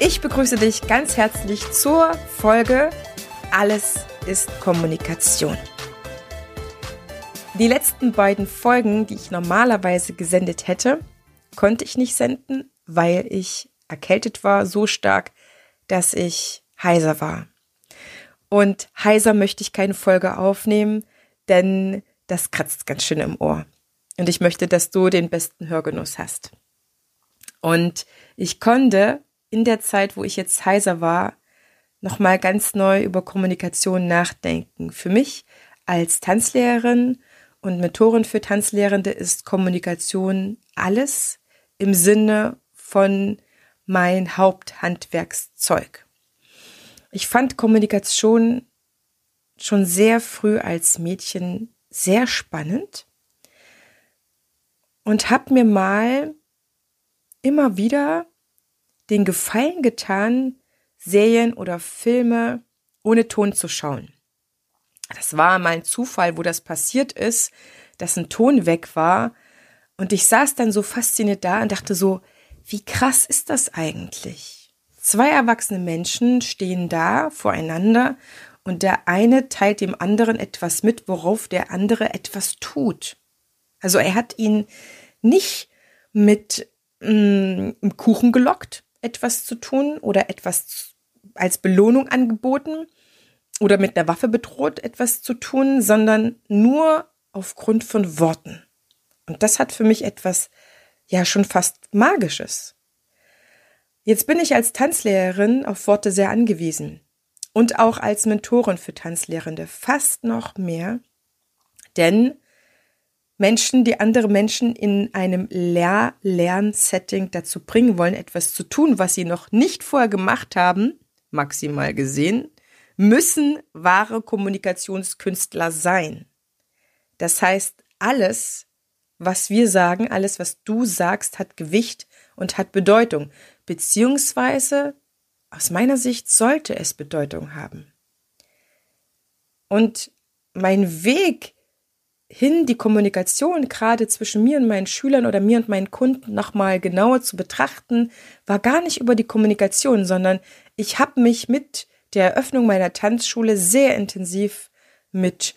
Ich begrüße dich ganz herzlich zur Folge Alles ist Kommunikation. Die letzten beiden Folgen, die ich normalerweise gesendet hätte, konnte ich nicht senden, weil ich erkältet war, so stark, dass ich heiser war. Und heiser möchte ich keine Folge aufnehmen, denn das kratzt ganz schön im Ohr. Und ich möchte, dass du den besten Hörgenuss hast. Und ich konnte in der Zeit, wo ich jetzt heiser war, nochmal ganz neu über Kommunikation nachdenken. Für mich als Tanzlehrerin und Mentorin für Tanzlehrende ist Kommunikation alles im Sinne von mein Haupthandwerkszeug. Ich fand Kommunikation schon sehr früh als Mädchen sehr spannend und habe mir mal immer wieder den Gefallen getan, Serien oder Filme ohne Ton zu schauen. Das war mal ein Zufall, wo das passiert ist, dass ein Ton weg war. Und ich saß dann so fasziniert da und dachte so, wie krass ist das eigentlich? Zwei erwachsene Menschen stehen da voreinander und der eine teilt dem anderen etwas mit, worauf der andere etwas tut. Also er hat ihn nicht mit mh, mm, Kuchen gelockt, etwas zu tun oder etwas als Belohnung angeboten oder mit einer Waffe bedroht, etwas zu tun, sondern nur aufgrund von Worten. Und das hat für mich etwas, ja, schon fast Magisches. Jetzt bin ich als Tanzlehrerin auf Worte sehr angewiesen und auch als Mentorin für Tanzlehrende fast noch mehr, denn Menschen, die andere Menschen in einem Lehr-Lern-Setting dazu bringen wollen, etwas zu tun, was sie noch nicht vorher gemacht haben, maximal gesehen, müssen wahre Kommunikationskünstler sein. Das heißt, alles, was wir sagen, alles, was du sagst, hat Gewicht und hat Bedeutung, beziehungsweise aus meiner Sicht sollte es Bedeutung haben. Und mein Weg hin, die Kommunikation gerade zwischen mir und meinen Schülern oder mir und meinen Kunden nochmal genauer zu betrachten, war gar nicht über die Kommunikation, sondern ich habe mich mit der Eröffnung meiner Tanzschule sehr intensiv mit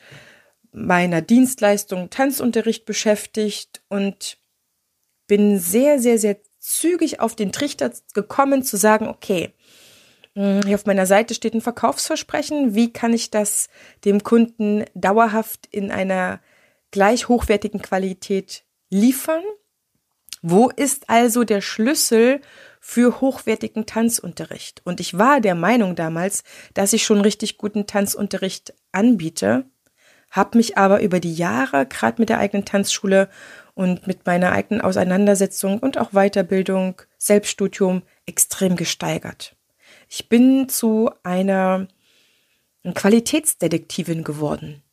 meiner Dienstleistung Tanzunterricht beschäftigt und bin sehr, sehr, sehr zügig auf den Trichter gekommen zu sagen, okay, hier auf meiner Seite steht ein Verkaufsversprechen. Wie kann ich das dem Kunden dauerhaft in einer gleich hochwertigen Qualität liefern? Wo ist also der Schlüssel für hochwertigen Tanzunterricht? Und ich war der Meinung damals, dass ich schon richtig guten Tanzunterricht anbiete, habe mich aber über die Jahre, gerade mit der eigenen Tanzschule und mit meiner eigenen Auseinandersetzung und auch Weiterbildung, Selbststudium extrem gesteigert. Ich bin zu einer Qualitätsdetektivin geworden.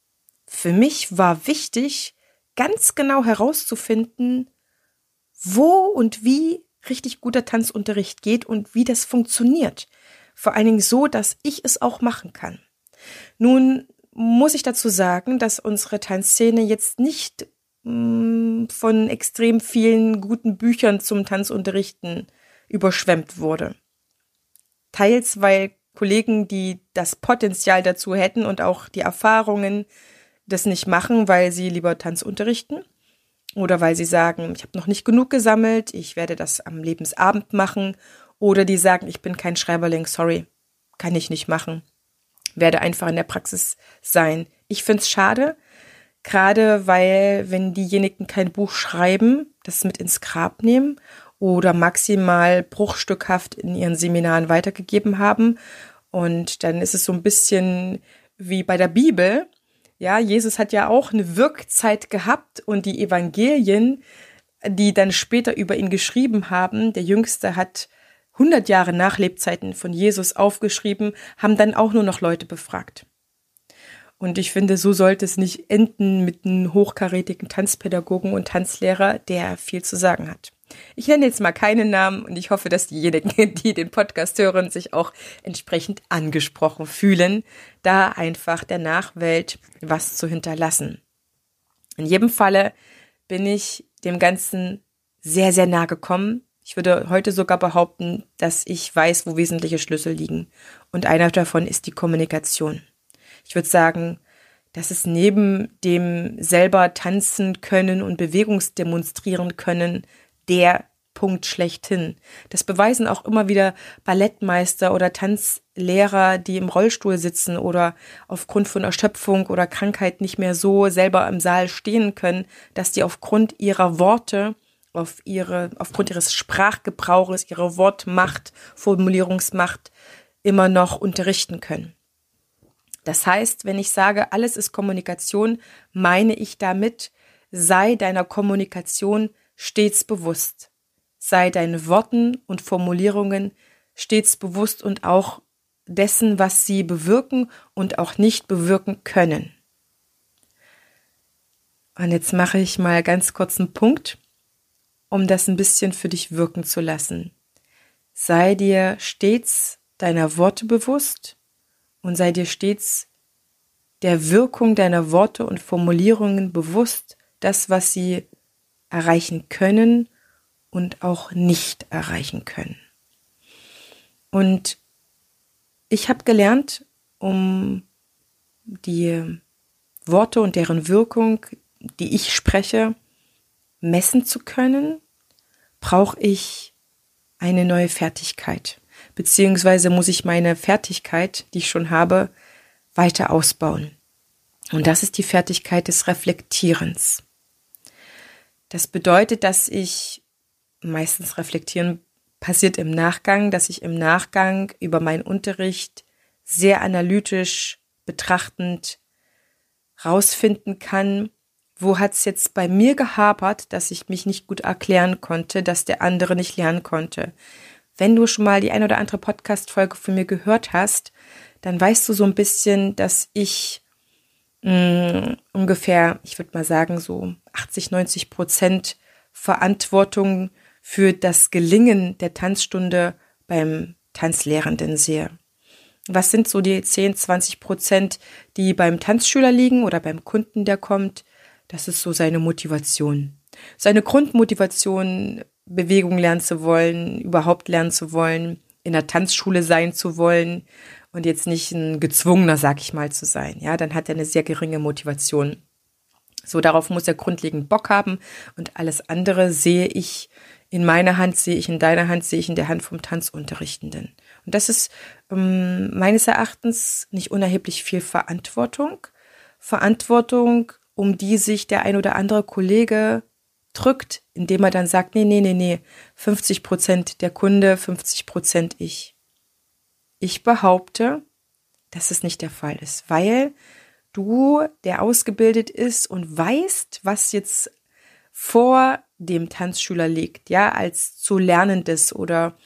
Für mich war wichtig, ganz genau herauszufinden, wo und wie richtig guter Tanzunterricht geht und wie das funktioniert. Vor allen Dingen so, dass ich es auch machen kann. Nun muss ich dazu sagen, dass unsere Tanzszene jetzt nicht mh, mm, von extrem vielen guten Büchern zum Tanzunterrichten überschwemmt wurde. Teils, weil Kollegen, die das Potenzial dazu hätten und auch die Erfahrungen, das nicht machen, weil sie lieber Tanz unterrichten oder weil sie sagen, ich habe noch nicht genug gesammelt, ich werde das am Lebensabend machen oder die sagen, ich bin kein Schreiberling, sorry, kann ich nicht machen, werde einfach in der Praxis sein. Ich find's schade, gerade weil wenn diejenigen kein Buch schreiben, das mit ins Grab nehmen oder maximal bruchstückhaft in ihren Seminaren weitergegeben haben und dann ist es so ein bisschen wie bei der Bibel, Ja, Jesus hat ja auch eine Wirkzeit gehabt und die Evangelien, die dann später über ihn geschrieben haben, der Jüngste hat 100 Jahre nach Lebzeiten von Jesus aufgeschrieben, haben dann auch nur noch Leute befragt. Und ich finde, so sollte es nicht enden mit einem hochkarätigen Tanzpädagogen und Tanzlehrer, der viel zu sagen hat. Ich nenne jetzt mal keinen Namen und ich hoffe, dass diejenigen, die den Podcast hören, sich auch entsprechend angesprochen fühlen, da einfach der Nachwelt was zu hinterlassen. In jedem Falle bin ich dem Ganzen sehr, sehr nah gekommen. Ich würde heute sogar behaupten, dass ich weiß, wo wesentliche Schlüssel liegen. Und einer davon ist die Kommunikation. Ich würde sagen, dass es neben dem selber tanzen können und Bewegungsdemonstrieren können der Punkt schlechthin. Das beweisen auch immer wieder Ballettmeister oder Tanzlehrer, die im Rollstuhl sitzen oder aufgrund von Erschöpfung oder Krankheit nicht mehr so selber im Saal stehen können, dass die aufgrund ihrer Worte, auf ihre, aufgrund ihres Sprachgebrauches, ihrer Wortmacht, Formulierungsmacht immer noch unterrichten können. Das heißt, wenn ich sage, alles ist Kommunikation, meine ich damit, sei deiner Kommunikation stets bewusst. Sei deinen Worten und Formulierungen stets bewusst und auch dessen, was sie bewirken und auch nicht bewirken können. Und jetzt mache ich mal ganz kurz einen Punkt, um das ein bisschen für dich wirken zu lassen. Sei dir stets deiner Worte bewusst und sei dir stets der Wirkung deiner Worte und Formulierungen bewusst, das, was sie erreichen können und auch nicht erreichen können. Und ich habe gelernt, um die Worte und deren Wirkung, die ich spreche, messen zu können, brauche ich eine neue Fertigkeit. Beziehungsweise muss ich meine Fertigkeit, die ich schon habe, weiter ausbauen. Und das ist die Fertigkeit des Reflektierens. Das bedeutet, dass ich meistens reflektieren passiert im Nachgang, dass ich im Nachgang über meinen Unterricht sehr analytisch betrachtend rausfinden kann, wo hat es jetzt bei mir gehapert, dass ich mich nicht gut erklären konnte, dass der andere nicht lernen konnte. Wenn du schon mal die ein oder andere Podcast-Folge von mir gehört hast, dann weißt du so ein bisschen, dass ich mh, ungefähr, ich würde mal sagen, so 80, 90 Prozent Verantwortung für das Gelingen der Tanzstunde beim Tanzlehrenden sehe. Was sind so die 10, 20 Prozent, die beim Tanzschüler liegen oder beim Kunden, der kommt? Das ist so seine Motivation. Seine Grundmotivation, Bewegung lernen zu wollen, überhaupt lernen zu wollen, in der Tanzschule sein zu wollen und jetzt nicht ein gezwungener, sag ich mal, zu sein. Ja, dann hat er eine sehr geringe Motivation. So, darauf muss er grundlegend Bock haben und alles andere sehe ich in meiner Hand, sehe ich in deiner Hand, sehe ich in der Hand vom Tanzunterrichtenden. Und das ist ähm, meines Erachtens nicht unerheblich viel Verantwortung. Verantwortung, um die sich der ein oder andere Kollege drückt, indem er dann sagt, nee, nee, nee, nee, 50 Prozent der Kunde, 50 Prozent ich. Ich behaupte, dass es nicht der Fall ist, weil du, der ausgebildet ist und weißt, was jetzt vor dem Tanzschüler liegt, ja, als zu Lernendes oder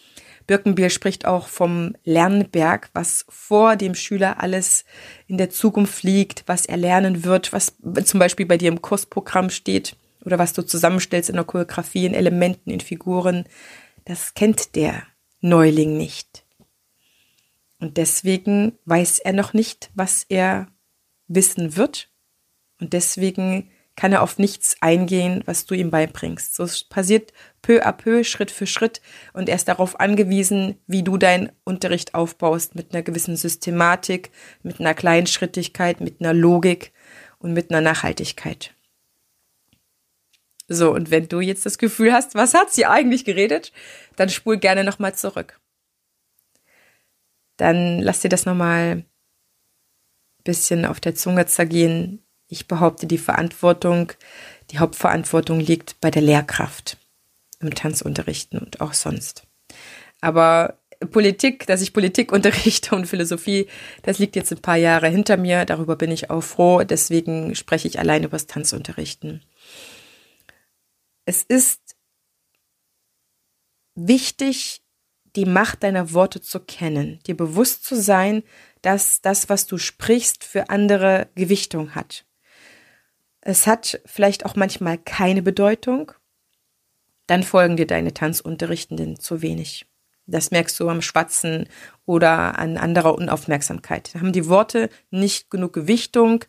Birkenbier spricht auch vom Lernberg, was vor dem Schüler alles in der Zukunft liegt, was er lernen wird, was zum Beispiel bei dir im Kursprogramm steht oder was du zusammenstellst in der Choreografie, in Elementen, in Figuren. Das kennt der Neuling nicht. Und deswegen weiß er noch nicht, was er wissen wird. Und deswegen kann er auf nichts eingehen, was du ihm beibringst. So passiert peu à peu, Schritt für Schritt. Und er ist darauf angewiesen, wie du deinen Unterricht aufbaust, mit einer gewissen Systematik, mit einer Kleinschrittigkeit, mit einer Logik und mit einer Nachhaltigkeit. So, und wenn du jetzt das Gefühl hast, was hat sie eigentlich geredet, dann spul gerne nochmal zurück dann lass dir das nochmal bisschen auf der Zunge zergehen. Ich behaupte, die Verantwortung, die Hauptverantwortung liegt bei der Lehrkraft im Tanzunterrichten und auch sonst. Aber Politik, dass ich Politik unterrichte und Philosophie, das liegt jetzt ein paar Jahre hinter mir. Darüber bin ich auch froh. Deswegen spreche ich allein über das Tanzunterrichten. Es ist wichtig, die Macht deiner Worte zu kennen, dir bewusst zu sein, dass das, was du sprichst, für andere Gewichtung hat. Es hat vielleicht auch manchmal keine Bedeutung, dann folgen dir deine Tanzunterrichtenden zu wenig. Das merkst du am Schwatzen oder an anderer Unaufmerksamkeit. Da haben die Worte nicht genug Gewichtung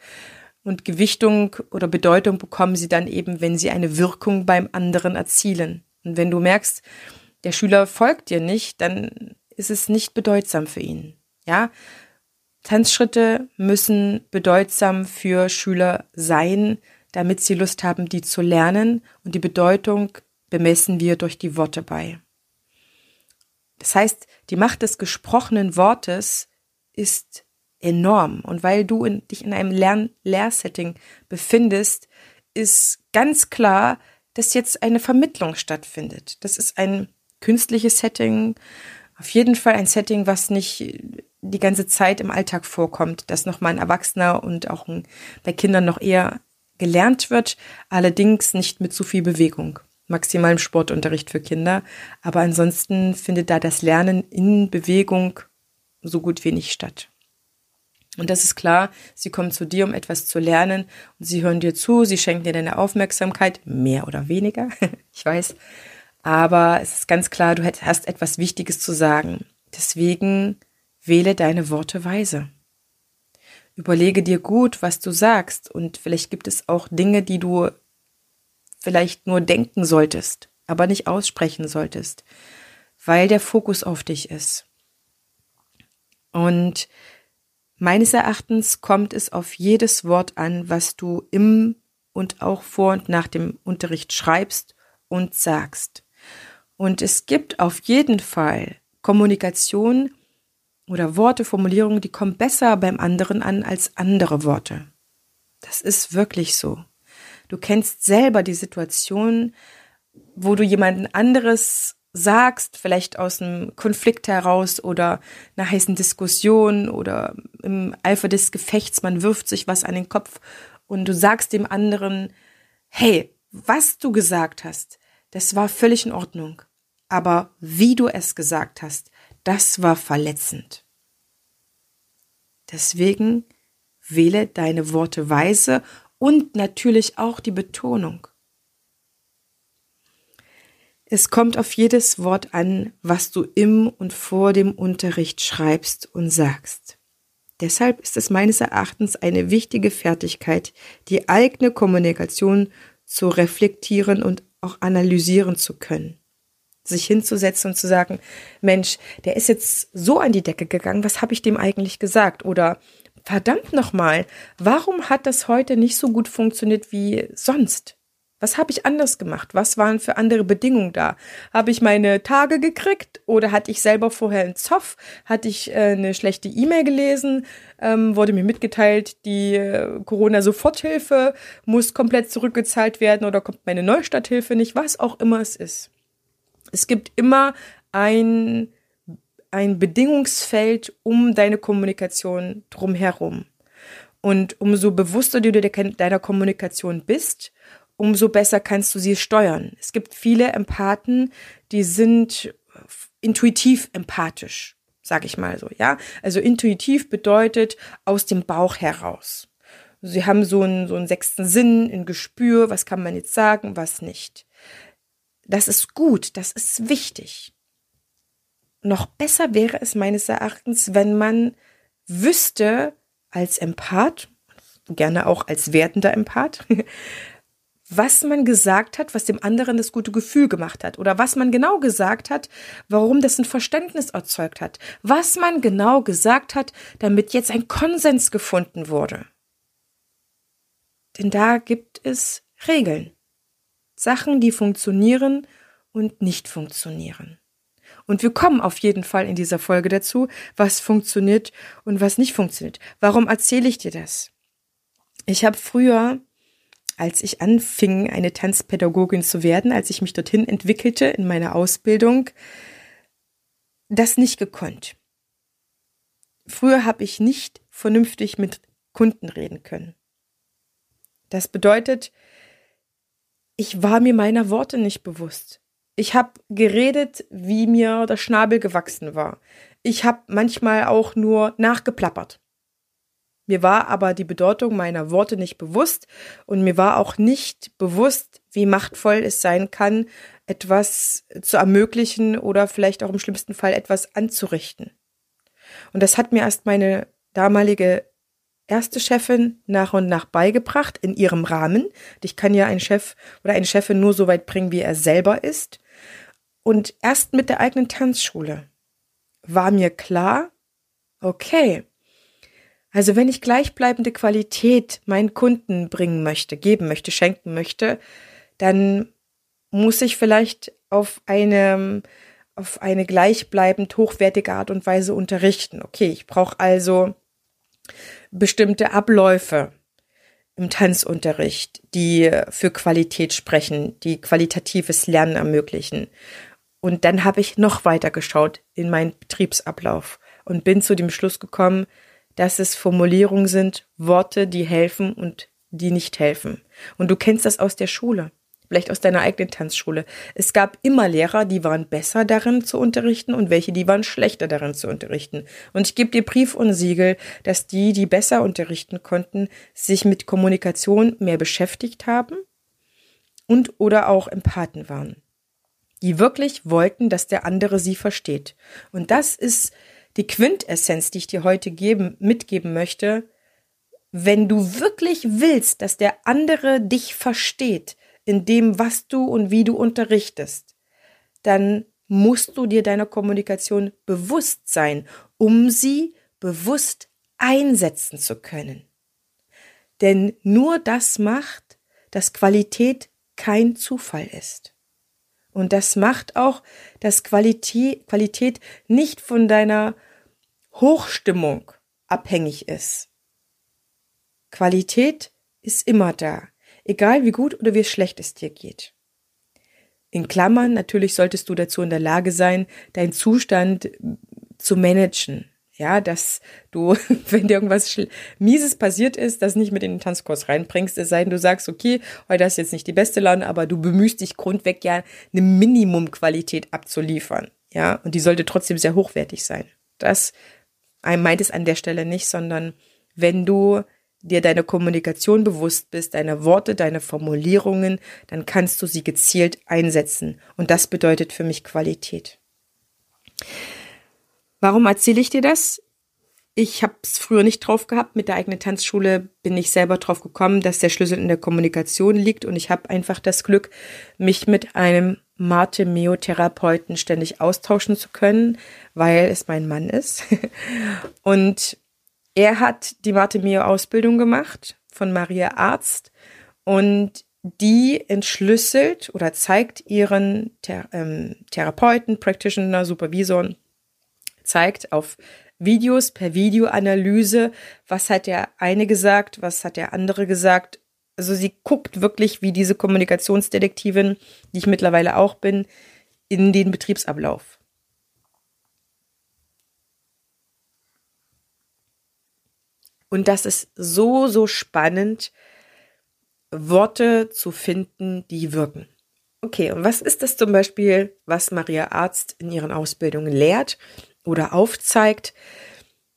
und Gewichtung oder Bedeutung bekommen sie dann eben, wenn sie eine Wirkung beim anderen erzielen. Und wenn du merkst, der Schüler folgt dir nicht, dann ist es nicht bedeutsam für ihn. Ja? Tanzschritte müssen bedeutsam für Schüler sein, damit sie Lust haben, die zu lernen und die Bedeutung bemessen wir durch die Worte bei. Das heißt, die Macht des gesprochenen Wortes ist enorm. Und weil du in, dich in einem Lern Lehrsetting befindest, ist ganz klar, dass jetzt eine Vermittlung stattfindet. Das ist ein künstliches Setting, auf jeden Fall ein Setting, was nicht die ganze Zeit im Alltag vorkommt, das nochmal ein Erwachsener und auch ein, bei Kindern noch eher gelernt wird, allerdings nicht mit zu viel Bewegung maximalen Sportunterricht für Kinder. Aber ansonsten findet da das Lernen in Bewegung so gut wie nicht statt. Und das ist klar, sie kommen zu dir, um etwas zu lernen und sie hören dir zu, sie schenken dir deine Aufmerksamkeit, mehr oder weniger, ich weiß. Aber es ist ganz klar, du hast etwas Wichtiges zu sagen. Deswegen wähle deine Worte weise. Überlege dir gut, was du sagst und vielleicht gibt es auch Dinge, die du vielleicht nur denken solltest, aber nicht aussprechen solltest, weil der Fokus auf dich ist. Und meines Erachtens kommt es auf jedes Wort an, was du im und auch vor und nach dem Unterricht schreibst und sagst. Und es gibt auf jeden Fall Kommunikation oder Worte, Formulierungen, die kommen besser beim anderen an als andere Worte. Das ist wirklich so. Du kennst selber die Situation, wo du jemanden anderes sagst, vielleicht aus einem Konflikt heraus oder einer heißen Diskussion oder im Eifer des Gefechts, man wirft sich was an den Kopf und du sagst dem anderen, hey, was du gesagt hast, das war völlig in Ordnung, aber wie du es gesagt hast, das war verletzend. Deswegen wähle deine Worte weise und natürlich auch die Betonung. Es kommt auf jedes Wort an, was du im und vor dem Unterricht schreibst und sagst. Deshalb ist es meines Erachtens eine wichtige Fertigkeit, die eigene Kommunikation zu reflektieren und auch analysieren zu können. Sich hinzusetzen und zu sagen, Mensch, der ist jetzt so an die Decke gegangen, was habe ich dem eigentlich gesagt? Oder verdammt nochmal, warum hat das heute nicht so gut funktioniert wie sonst? Was habe ich anders gemacht? Was waren für andere Bedingungen da? Habe ich meine Tage gekriegt oder hatte ich selber vorher einen Zoff? Hatte ich äh, eine schlechte E-Mail gelesen? Ähm, wurde mir mitgeteilt, die äh, Corona-Soforthilfe muss komplett zurückgezahlt werden oder kommt meine Neustarthilfe nicht? Was auch immer es ist. Es gibt immer ein ein Bedingungsfeld um deine Kommunikation drumherum. Und umso bewusster du deiner Kommunikation bist, umso besser kannst du sie steuern. Es gibt viele Empathen, die sind intuitiv empathisch, sag ich mal so, ja. Also intuitiv bedeutet aus dem Bauch heraus. Sie haben so einen, so einen sechsten Sinn, ein Gespür, was kann man jetzt sagen, was nicht. Das ist gut, das ist wichtig. Noch besser wäre es meines Erachtens, wenn man wüsste als Empath, gerne auch als wertender Empath, was man gesagt hat, was dem anderen das gute Gefühl gemacht hat. Oder was man genau gesagt hat, warum das ein Verständnis erzeugt hat, was man genau gesagt hat, damit jetzt ein Konsens gefunden wurde. Denn da gibt es Regeln, Sachen, die funktionieren und nicht funktionieren. Und wir kommen auf jeden Fall in dieser Folge dazu, was funktioniert und was nicht funktioniert. Warum erzähle ich dir das? Ich habe früher, als ich anfing, eine Tanzpädagogin zu werden, als ich mich dorthin entwickelte in meiner Ausbildung, das nicht gekonnt. Früher habe ich nicht vernünftig mit Kunden reden können. Das bedeutet, ich war mir meiner Worte nicht bewusst. Ich habe geredet, wie mir der Schnabel gewachsen war. Ich habe manchmal auch nur nachgeplappert. Mir war aber die Bedeutung meiner Worte nicht bewusst und mir war auch nicht bewusst, wie machtvoll es sein kann, etwas zu ermöglichen oder vielleicht auch im schlimmsten Fall etwas anzurichten. Und das hat mir erst meine damalige erste Chefin nach und nach beigebracht in ihrem Rahmen. Ich kann ja einen Chef oder eine Chefin nur so weit bringen, wie er selber ist. Und erst mit der eigenen Tanzschule war mir klar, okay, also wenn ich gleichbleibende Qualität meinen Kunden bringen möchte, geben möchte, schenken möchte, dann muss ich vielleicht auf eine, auf eine gleichbleibend hochwertige Art und Weise unterrichten. Okay, ich brauche also bestimmte Abläufe im Tanzunterricht, die für Qualität sprechen, die qualitatives Lernen ermöglichen. Und dann habe ich noch weiter geschaut in meinen Betriebsablauf und bin zu dem Schluss gekommen, dass es Formulierungen sind, Worte, die helfen und die nicht helfen. Und du kennst das aus der Schule vielleicht aus deiner eigenen Tanzschule. Es gab immer Lehrer, die waren besser darin zu unterrichten und welche, die waren schlechter darin zu unterrichten. Und ich gebe dir Brief und Siegel, dass die, die besser unterrichten konnten, sich mit Kommunikation mehr beschäftigt haben und oder auch Empathen waren. Die wirklich wollten, dass der andere sie versteht. Und das ist die Quintessenz, die ich dir heute geben, mitgeben möchte. Wenn du wirklich willst, dass der andere dich versteht, in dem, was du und wie du unterrichtest, dann musst du dir deiner Kommunikation bewusst sein, um sie bewusst einsetzen zu können. Denn nur das macht, dass Qualität kein Zufall ist. Und das macht auch, dass Qualität, Qualität nicht von deiner Hochstimmung abhängig ist. Qualität ist immer da egal wie gut oder wie schlecht es dir geht. In Klammern, natürlich solltest du dazu in der Lage sein, deinen Zustand zu managen. Ja, dass du, wenn dir irgendwas Mieses passiert ist, das nicht mit in den Tanzkurs reinbringst, es sei denn, du sagst, okay, heute ist jetzt nicht die beste Laune, aber du bemühst dich grundweg ja eine Minimumqualität abzuliefern. Ja, und die sollte trotzdem sehr hochwertig sein. Das meint es an der Stelle nicht, sondern wenn du dir deine Kommunikation bewusst bist, deine Worte, deine Formulierungen, dann kannst du sie gezielt einsetzen. Und das bedeutet für mich Qualität. Warum erzähle ich dir das? Ich habe es früher nicht drauf gehabt. Mit der eigenen Tanzschule bin ich selber drauf gekommen, dass der Schlüssel in der Kommunikation liegt. Und ich habe einfach das Glück, mich mit einem Mate-Meo-Therapeuten ständig austauschen zu können, weil es mein Mann ist. Und er hat die Martemio-Ausbildung gemacht von Maria Arzt und die entschlüsselt oder zeigt ihren Thera ähm, Therapeuten, Practitioner, Supervisoren, zeigt auf Videos per Videoanalyse, was hat der eine gesagt, was hat der andere gesagt. Also sie guckt wirklich wie diese Kommunikationsdetektivin, die ich mittlerweile auch bin, in den Betriebsablauf. Und das ist so, so spannend, Worte zu finden, die wirken. Okay, und was ist das zum Beispiel, was Maria Arzt in ihren Ausbildungen lehrt oder aufzeigt?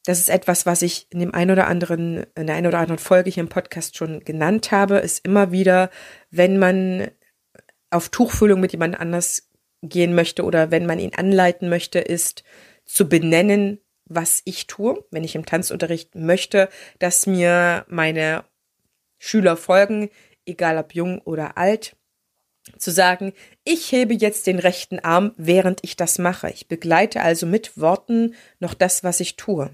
Das ist etwas, was ich in dem ein oder anderen, in der einen oder anderen Folge hier im Podcast schon genannt habe, ist immer wieder, wenn man auf Tuchfühlung mit jemand anders gehen möchte oder wenn man ihn anleiten möchte, ist zu benennen, was ich tue, wenn ich im Tanzunterricht möchte, dass mir meine Schüler folgen, egal ob jung oder alt, zu sagen, ich hebe jetzt den rechten Arm, während ich das mache. Ich begleite also mit Worten noch das, was ich tue.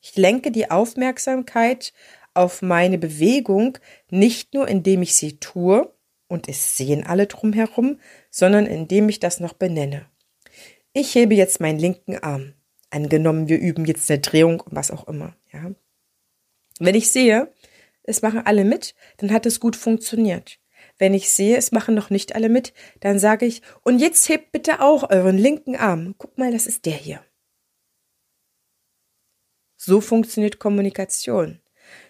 Ich lenke die Aufmerksamkeit auf meine Bewegung nicht nur indem ich sie tue und es sehen alle drumherum, sondern indem ich das noch benenne. Ich hebe jetzt meinen linken Arm. Angenommen, wir üben jetzt eine Drehung und was auch immer, ja. Wenn ich sehe, es machen alle mit, dann hat es gut funktioniert. wenn ich sehe, es machen noch nicht alle mit, dann sage ich, und jetzt hebt bitte auch euren linken Arm. Guck mal, das ist der hier. So funktioniert Kommunikation.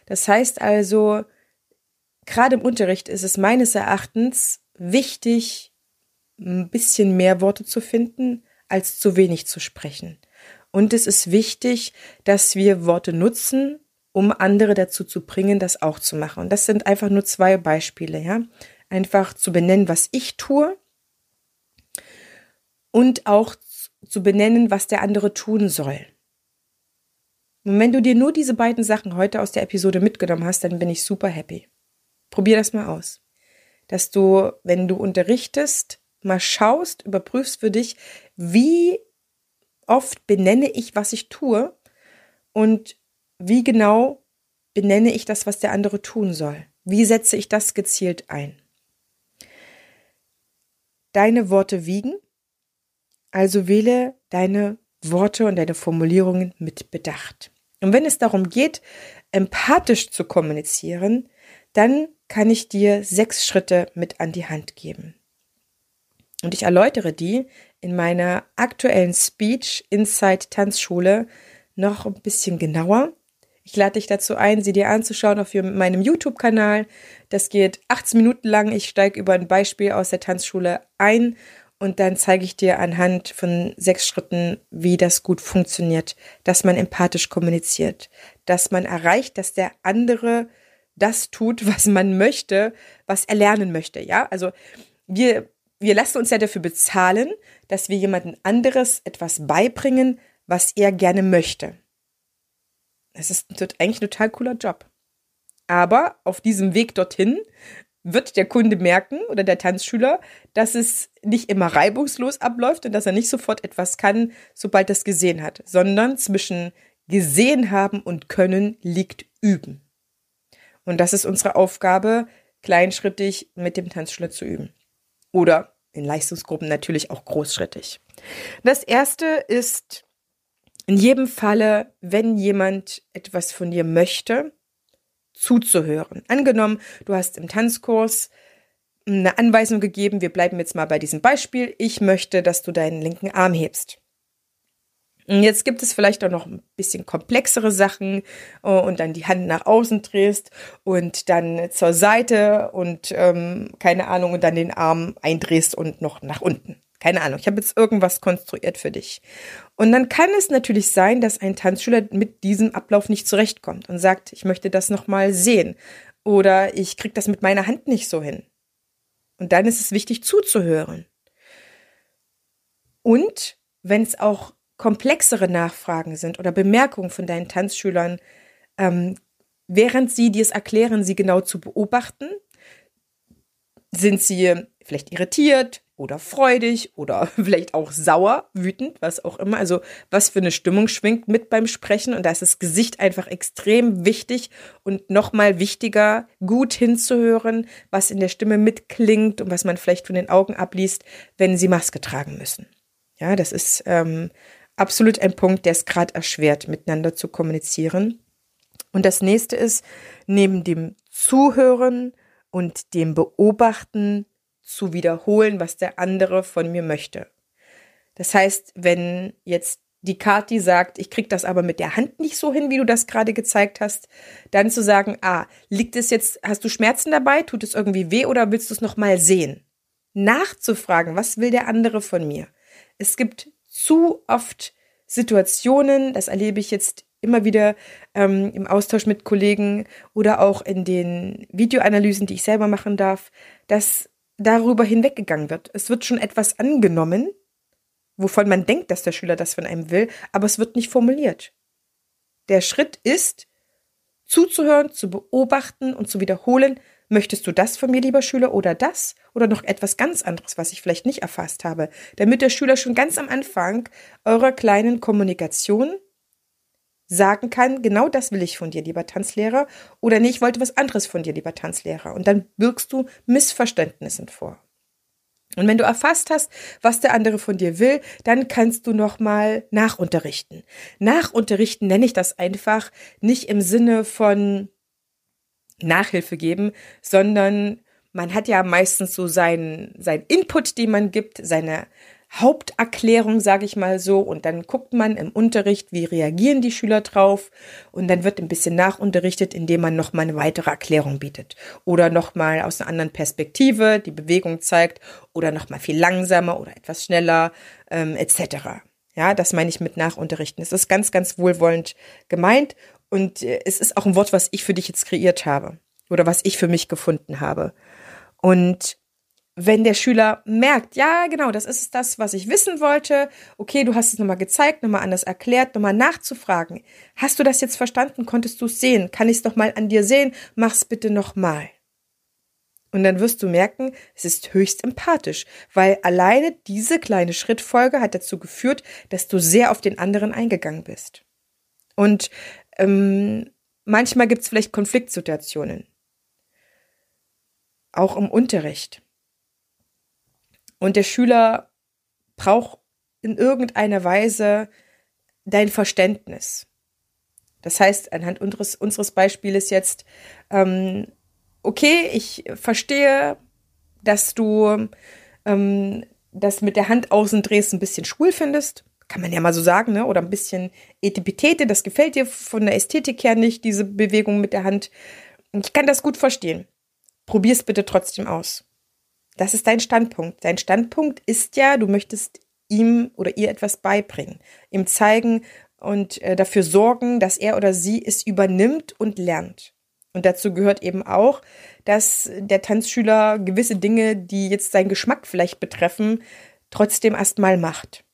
Das heißt also, gerade im Unterricht ist es meines Erachtens wichtig, ein bisschen mehr Worte zu finden, als zu wenig zu sprechen. Und es ist wichtig, dass wir Worte nutzen, um andere dazu zu bringen, das auch zu machen. Und das sind einfach nur zwei Beispiele, ja. Einfach zu benennen, was ich tue und auch zu benennen, was der andere tun soll. Und wenn du dir nur diese beiden Sachen heute aus der Episode mitgenommen hast, dann bin ich super happy. Probier das mal aus. Dass du, wenn du unterrichtest, mal schaust, überprüfst für dich, wie oft benenne ich, was ich tue und wie genau benenne ich das, was der andere tun soll. Wie setze ich das gezielt ein? Deine Worte wiegen, also wähle deine Worte und deine Formulierungen mit Bedacht. Und wenn es darum geht, empathisch zu kommunizieren, dann kann ich dir sechs Schritte mit an die Hand geben. Und ich erläutere die in meiner aktuellen Speech Inside Tanzschule noch ein bisschen genauer. Ich lade dich dazu ein, sie dir anzuschauen auf meinem YouTube-Kanal. Das geht 18 Minuten lang. Ich steige über ein Beispiel aus der Tanzschule ein und dann zeige ich dir anhand von sechs Schritten, wie das gut funktioniert, dass man empathisch kommuniziert, dass man erreicht, dass der andere das tut, was man möchte, was er lernen möchte. Ja, also wir, wir lassen uns ja dafür bezahlen, dass wir jemanden anderes etwas beibringen, was er gerne möchte. Das ist eigentlich ein total cooler Job. Aber auf diesem Weg dorthin wird der Kunde merken oder der Tanzschüler, dass es nicht immer reibungslos abläuft und dass er nicht sofort etwas kann, sobald er es gesehen hat, sondern zwischen gesehen haben und können liegt üben. Und das ist unsere Aufgabe, kleinschrittig mit dem Tanzschüler zu üben. Oder in Leistungsgruppen natürlich auch großschrittig. Das erste ist in jedem Falle, wenn jemand etwas von dir möchte, zuzuhören. Angenommen, du hast im Tanzkurs eine Anweisung gegeben, wir bleiben jetzt mal bei diesem Beispiel, ich möchte, dass du deinen linken Arm hebst. Jetzt gibt es vielleicht auch noch ein bisschen komplexere Sachen äh, und dann die Hand nach außen drehst und dann zur Seite und ähm, keine Ahnung und dann den Arm eindrehst und noch nach unten. Keine Ahnung, ich habe jetzt irgendwas konstruiert für dich. Und dann kann es natürlich sein, dass ein Tanzschüler mit diesem Ablauf nicht zurechtkommt und sagt, ich möchte das nochmal sehen oder ich krieg das mit meiner Hand nicht so hin. Und dann ist es wichtig zuzuhören. Und wenn es auch komplexere Nachfragen sind oder Bemerkungen von deinen Tanzschülern, ähm, während sie dir es erklären, sie genau zu beobachten, sind sie vielleicht irritiert, oder freudig oder vielleicht auch sauer, wütend, was auch immer. Also was für eine Stimmung schwingt mit beim Sprechen und da ist das Gesicht einfach extrem wichtig und nochmal wichtiger, gut hinzuhören, was in der Stimme mitklingt und was man vielleicht von den Augen abliest, wenn sie Maske tragen müssen. Ja, das ist ähm, absolut ein Punkt, der es gerade erschwert, miteinander zu kommunizieren. Und das nächste ist, neben dem Zuhören und dem Beobachten zu wiederholen, was der andere von mir möchte. Das heißt, wenn jetzt die Kati sagt, ich krieg das aber mit der Hand nicht so hin, wie du das gerade gezeigt hast, dann zu sagen, ah, liegt es jetzt, hast du Schmerzen dabei, tut es irgendwie weh oder willst du es noch mal sehen? Nachzufragen, was will der andere von mir? Es gibt zu oft Situationen, das erlebe ich jetzt immer wieder ähm, im Austausch mit Kollegen oder auch in den Videoanalysen, die ich selber machen darf, dass darüber hinweggegangen wird. Es wird schon etwas angenommen, wovon man denkt, dass der Schüler das von einem will, aber es wird nicht formuliert. Der Schritt ist, zuzuhören, zu beobachten und zu wiederholen, möchtest du das von mir, lieber Schüler, oder das, oder noch etwas ganz anderes, was ich vielleicht nicht erfasst habe, damit der Schüler schon ganz am Anfang eurer kleinen Kommunikation sagen kann, genau das will ich von dir, lieber Tanzlehrer, oder nee, ich wollte was anderes von dir, lieber Tanzlehrer. Und dann birgst du Missverständnissen vor. Und wenn du erfasst hast, was der andere von dir will, dann kannst du nochmal nachunterrichten. Nachunterrichten nenne ich das einfach nicht im Sinne von Nachhilfe geben, sondern man hat ja meistens so seinen, sein Input, den man gibt, seine Haupterklärung, sage ich mal so, und dann guckt man im Unterricht, wie reagieren die Schüler drauf, und dann wird ein bisschen nachunterrichtet, indem man nochmal eine weitere Erklärung bietet oder nochmal aus einer anderen Perspektive die Bewegung zeigt oder nochmal viel langsamer oder etwas schneller ähm, etc. Ja, das meine ich mit Nachunterrichten. Es ist ganz, ganz wohlwollend gemeint und äh, es ist auch ein Wort, was ich für dich jetzt kreiert habe oder was ich für mich gefunden habe. Und wenn der Schüler merkt, ja, genau, das ist das, was ich wissen wollte. Okay, du hast es nochmal gezeigt, nochmal anders erklärt, nochmal nachzufragen. Hast du das jetzt verstanden? Konntest du es sehen? Kann ich es nochmal an dir sehen? Mach's bitte nochmal. Und dann wirst du merken, es ist höchst empathisch, weil alleine diese kleine Schrittfolge hat dazu geführt, dass du sehr auf den anderen eingegangen bist. Und ähm, manchmal gibt es vielleicht Konfliktsituationen. Auch im Unterricht und der Schüler braucht in irgendeiner Weise dein Verständnis. Das heißt, anhand unseres, unseres Beispieles jetzt, ähm, okay, ich verstehe, dass du ähm, das mit der Hand außen drehst ein bisschen schwul findest. Kann man ja mal so sagen, ne? Oder ein bisschen Etipetete, das gefällt dir von der Ästhetik her nicht, diese Bewegung mit der Hand. Ich kann das gut verstehen. Probier's bitte trotzdem aus. Das ist dein Standpunkt. Dein Standpunkt ist ja, du möchtest ihm oder ihr etwas beibringen, ihm zeigen und äh, dafür sorgen, dass er oder sie es übernimmt und lernt. Und dazu gehört eben auch, dass der Tanzschüler gewisse Dinge, die jetzt seinen Geschmack vielleicht betreffen, trotzdem erstmal macht.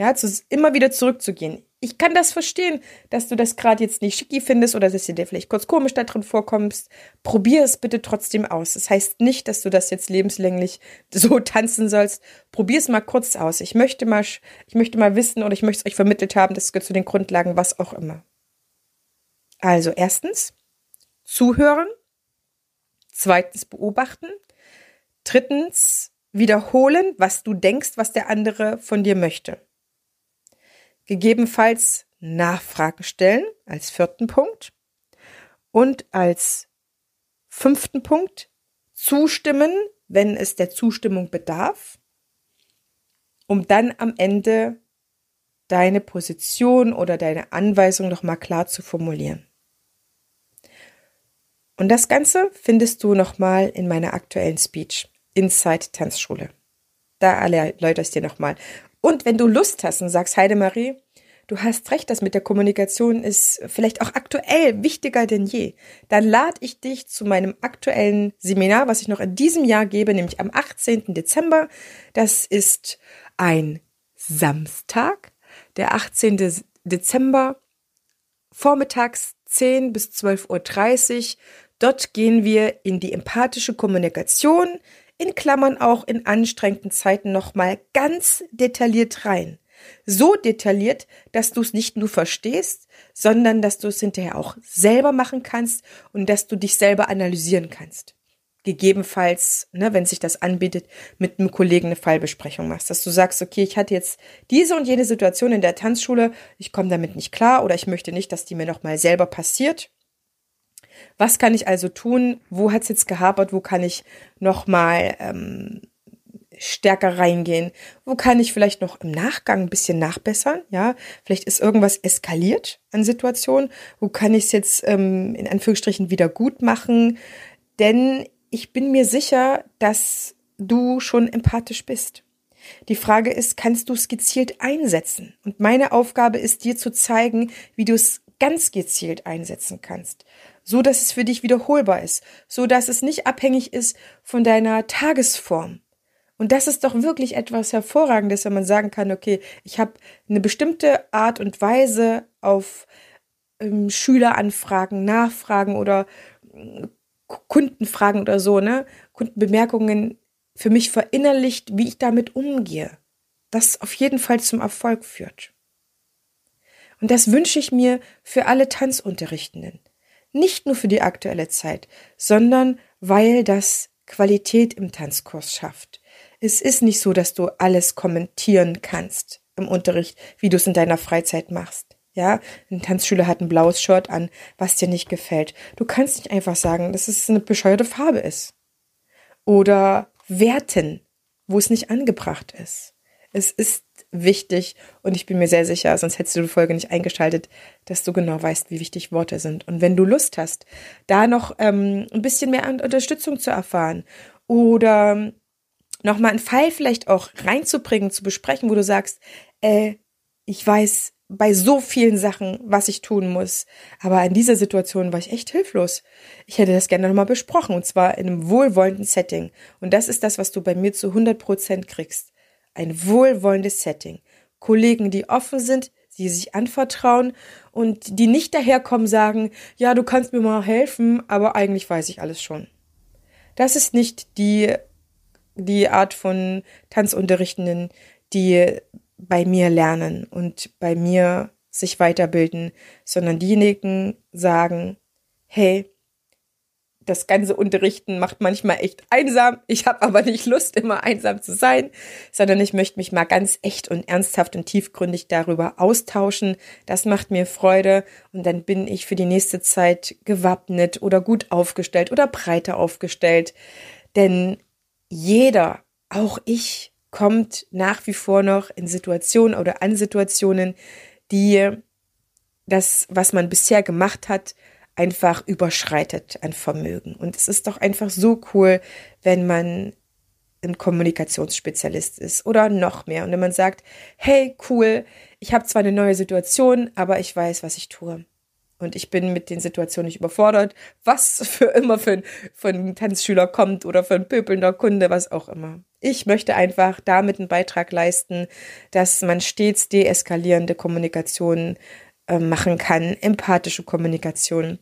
Ja, zu, immer wieder zurückzugehen ich kann das verstehen, dass du das gerade jetzt nicht schicki findest oder dass dir vielleicht kurz komisch da drin vorkommst. Probier es bitte trotzdem aus. Das heißt nicht, dass du das jetzt lebenslänglich so tanzen sollst. Probier es mal kurz aus. Ich möchte mal, ich möchte mal wissen oder ich möchte es euch vermittelt haben, das gehört zu den Grundlagen, was auch immer. Also erstens, zuhören. Zweitens, beobachten. Drittens, wiederholen, was du denkst, was der andere von dir möchte gegebenenfalls Nachfragen stellen als vierten Punkt und als fünften Punkt zustimmen, wenn es der Zustimmung bedarf, um dann am Ende deine Position oder deine Anweisung nochmal klar zu formulieren. Und das Ganze findest du nochmal in meiner aktuellen Speech Inside Tanzschule. Da erläutere ich es dir nochmal. Und wenn du Lust hast und sagst, Heidemarie, du hast recht, das mit der Kommunikation ist vielleicht auch aktuell wichtiger denn je, dann lade ich dich zu meinem aktuellen Seminar, was ich noch in diesem Jahr gebe, nämlich am 18. Dezember. Das ist ein Samstag, der 18. Dezember, vormittags 10 bis 12.30 Uhr. Dort gehen wir in die empathische Kommunikation, in Klammern auch in anstrengenden Zeiten nochmal ganz detailliert rein. So detailliert, dass du es nicht nur verstehst, sondern dass du es hinterher auch selber machen kannst und dass du dich selber analysieren kannst. Gegebenenfalls, ne, wenn sich das anbietet, mit einem Kollegen eine Fallbesprechung machst, dass du sagst, okay, ich hatte jetzt diese und jene Situation in der Tanzschule, ich komme damit nicht klar oder ich möchte nicht, dass die mir nochmal selber passiert was kann ich also tun? Wo hat es jetzt gehapert? Wo kann ich nochmal ähm, stärker reingehen? Wo kann ich vielleicht noch im Nachgang ein bisschen nachbessern? Ja, vielleicht ist irgendwas eskaliert an Situationen. Wo kann ich es jetzt ähm, in Anführungsstrichen wieder gut machen? Denn ich bin mir sicher, dass du schon empathisch bist. Die Frage ist, kannst du es gezielt einsetzen? Und meine Aufgabe ist dir zu zeigen, wie du es ganz gezielt einsetzen kannst so dass es für dich wiederholbar ist, so dass es nicht abhängig ist von deiner Tagesform. Und das ist doch wirklich etwas Hervorragendes, wenn man sagen kann, okay, ich habe eine bestimmte Art und Weise auf ähm, Schüleranfragen, Nachfragen oder äh, Kundenfragen oder so, ne, Kundenbemerkungen für mich verinnerlicht, wie ich damit umgehe. Das auf jeden Fall zum Erfolg führt. Und das wünsche ich mir für alle Tanzunterrichtenden. Nicht nur für die aktuelle Zeit, sondern weil das Qualität im Tanzkurs schafft. Es ist nicht so, dass du alles kommentieren kannst im Unterricht, wie du es in deiner Freizeit machst. Ja, ein Tanzschüler hat ein blaues Shirt an, was dir nicht gefällt. Du kannst nicht einfach sagen, dass es eine bescheuerte Farbe ist. oder werten, wo es nicht angebracht ist. Es ist wichtig und ich bin mir sehr sicher, sonst hättest du die Folge nicht eingeschaltet, dass du genau weißt, wie wichtig Worte sind. Und wenn du Lust hast, da noch ähm, ein bisschen mehr Unterstützung zu erfahren oder nochmal einen Fall vielleicht auch reinzubringen, zu besprechen, wo du sagst, äh, ich weiß bei so vielen Sachen, was ich tun muss. Aber in dieser Situation war ich echt hilflos. Ich hätte das gerne nochmal besprochen und zwar in einem wohlwollenden Setting. Und das ist das, was du bei mir zu 100 Prozent kriegst. Ein wohlwollendes Setting. Kollegen, die offen sind, die sich anvertrauen und die nicht daherkommen sagen, ja, du kannst mir mal helfen, aber eigentlich weiß ich alles schon. Das ist nicht die, die Art von Tanzunterrichtenden, die bei mir lernen und bei mir sich weiterbilden, sondern diejenigen sagen, hey, das ganze Unterrichten macht manchmal echt einsam. Ich habe aber nicht Lust, immer einsam zu sein, sondern ich möchte mich mal ganz echt und ernsthaft und tiefgründig darüber austauschen. Das macht mir Freude und dann bin ich für die nächste Zeit gewappnet oder gut aufgestellt oder breiter aufgestellt. Denn jeder, auch ich, kommt nach wie vor noch in Situationen oder an Situationen, die das, was man bisher gemacht hat, einfach überschreitet an Vermögen. Und es ist doch einfach so cool, wenn man ein Kommunikationsspezialist ist oder noch mehr. Und wenn man sagt, hey, cool, ich habe zwar eine neue Situation, aber ich weiß, was ich tue. Und ich bin mit den Situationen nicht überfordert, was für immer für, für einen Tanzschüler kommt oder für einen pöbelnder Kunde, was auch immer. Ich möchte einfach damit einen Beitrag leisten, dass man stets deeskalierende Kommunikation äh, machen kann, empathische Kommunikation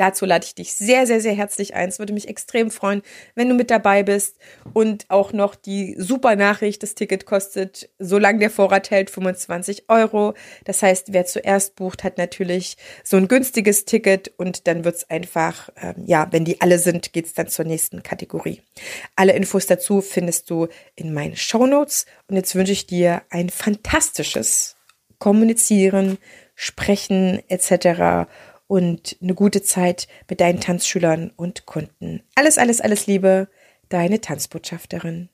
Dazu lade ich dich sehr, sehr, sehr herzlich ein. Es würde mich extrem freuen, wenn du mit dabei bist. Und auch noch die super Nachricht, das Ticket kostet, solange der Vorrat hält, 25 Euro. Das heißt, wer zuerst bucht, hat natürlich so ein günstiges Ticket und dann wird es einfach, ähm, ja, wenn die alle sind, geht es dann zur nächsten Kategorie. Alle Infos dazu findest du in meinen Show Notes. Und jetzt wünsche ich dir ein fantastisches Kommunizieren, Sprechen etc und eine gute Zeit mit deinen Tanzschülern und Kunden. Alles, alles, alles Liebe, deine Tanzbotschafterin.